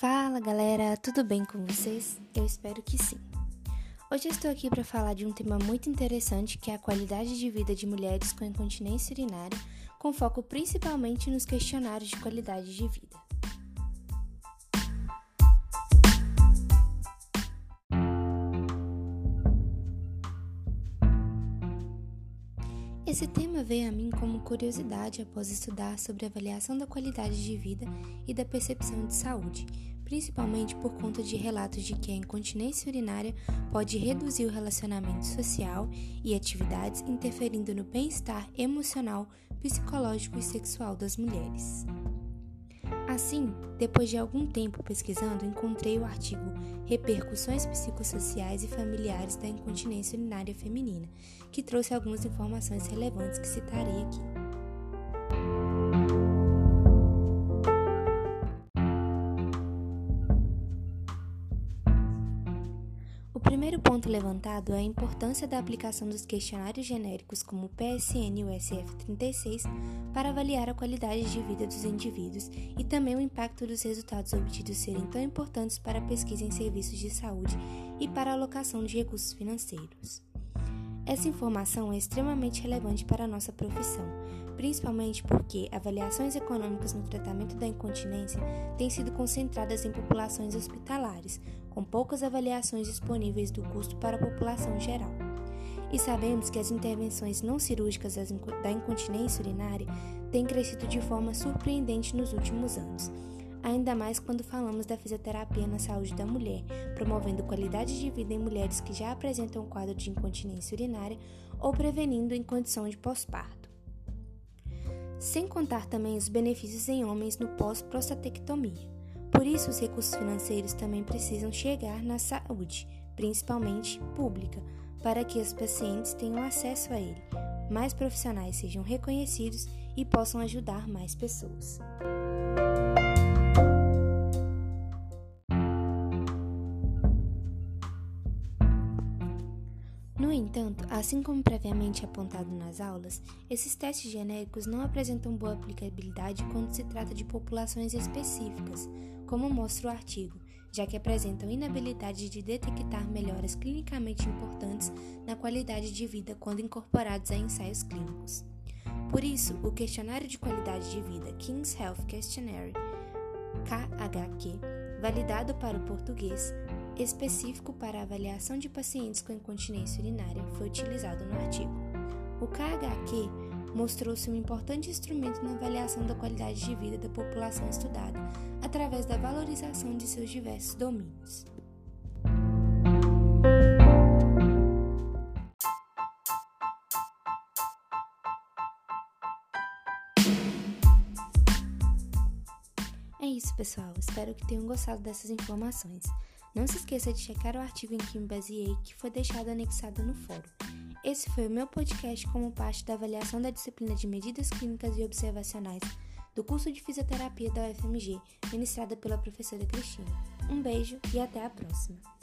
Fala galera, tudo bem com vocês? Eu espero que sim. Hoje estou aqui para falar de um tema muito interessante que é a qualidade de vida de mulheres com incontinência urinária, com foco principalmente nos questionários de qualidade de vida. Esse tema veio a mim como curiosidade após estudar sobre a avaliação da qualidade de vida e da percepção de saúde, principalmente por conta de relatos de que a incontinência urinária pode reduzir o relacionamento social e atividades, interferindo no bem-estar emocional, psicológico e sexual das mulheres. Assim, depois de algum tempo pesquisando, encontrei o artigo Repercussões psicossociais e familiares da incontinência urinária feminina, que trouxe algumas informações relevantes que citarei aqui. O primeiro ponto levantado é a importância da aplicação dos questionários genéricos como o PSN e o SF36 para avaliar a qualidade de vida dos indivíduos e também o impacto dos resultados obtidos serem tão importantes para a pesquisa em serviços de saúde e para a alocação de recursos financeiros. Essa informação é extremamente relevante para a nossa profissão, principalmente porque avaliações econômicas no tratamento da incontinência têm sido concentradas em populações hospitalares, com poucas avaliações disponíveis do custo para a população geral. E sabemos que as intervenções não cirúrgicas da incontinência urinária têm crescido de forma surpreendente nos últimos anos, ainda mais quando falamos da fisioterapia na saúde da mulher, promovendo qualidade de vida em mulheres que já apresentam quadro de incontinência urinária ou prevenindo em condição de pós-parto. Sem contar também os benefícios em homens no pós-prostatectomia. Por isso, os recursos financeiros também precisam chegar na saúde, principalmente pública, para que os pacientes tenham acesso a ele, mais profissionais sejam reconhecidos e possam ajudar mais pessoas. Entanto, assim como previamente apontado nas aulas, esses testes genéricos não apresentam boa aplicabilidade quando se trata de populações específicas, como mostra o artigo, já que apresentam inabilidade de detectar melhoras clinicamente importantes na qualidade de vida quando incorporados a ensaios clínicos. Por isso, o Questionário de Qualidade de Vida King's Health Questionnaire, KHQ, validado para o português, específico para avaliação de pacientes com incontinência urinária, foi utilizado no artigo. O KHQ mostrou-se um importante instrumento na avaliação da qualidade de vida da população estudada, através da valorização de seus diversos domínios. É isso, pessoal. Espero que tenham gostado dessas informações. Não se esqueça de checar o artigo em que me baseei, que foi deixado anexado no fórum. Esse foi o meu podcast como parte da avaliação da disciplina de medidas clínicas e observacionais do curso de fisioterapia da UFMG, ministrada pela professora Cristina. Um beijo e até a próxima!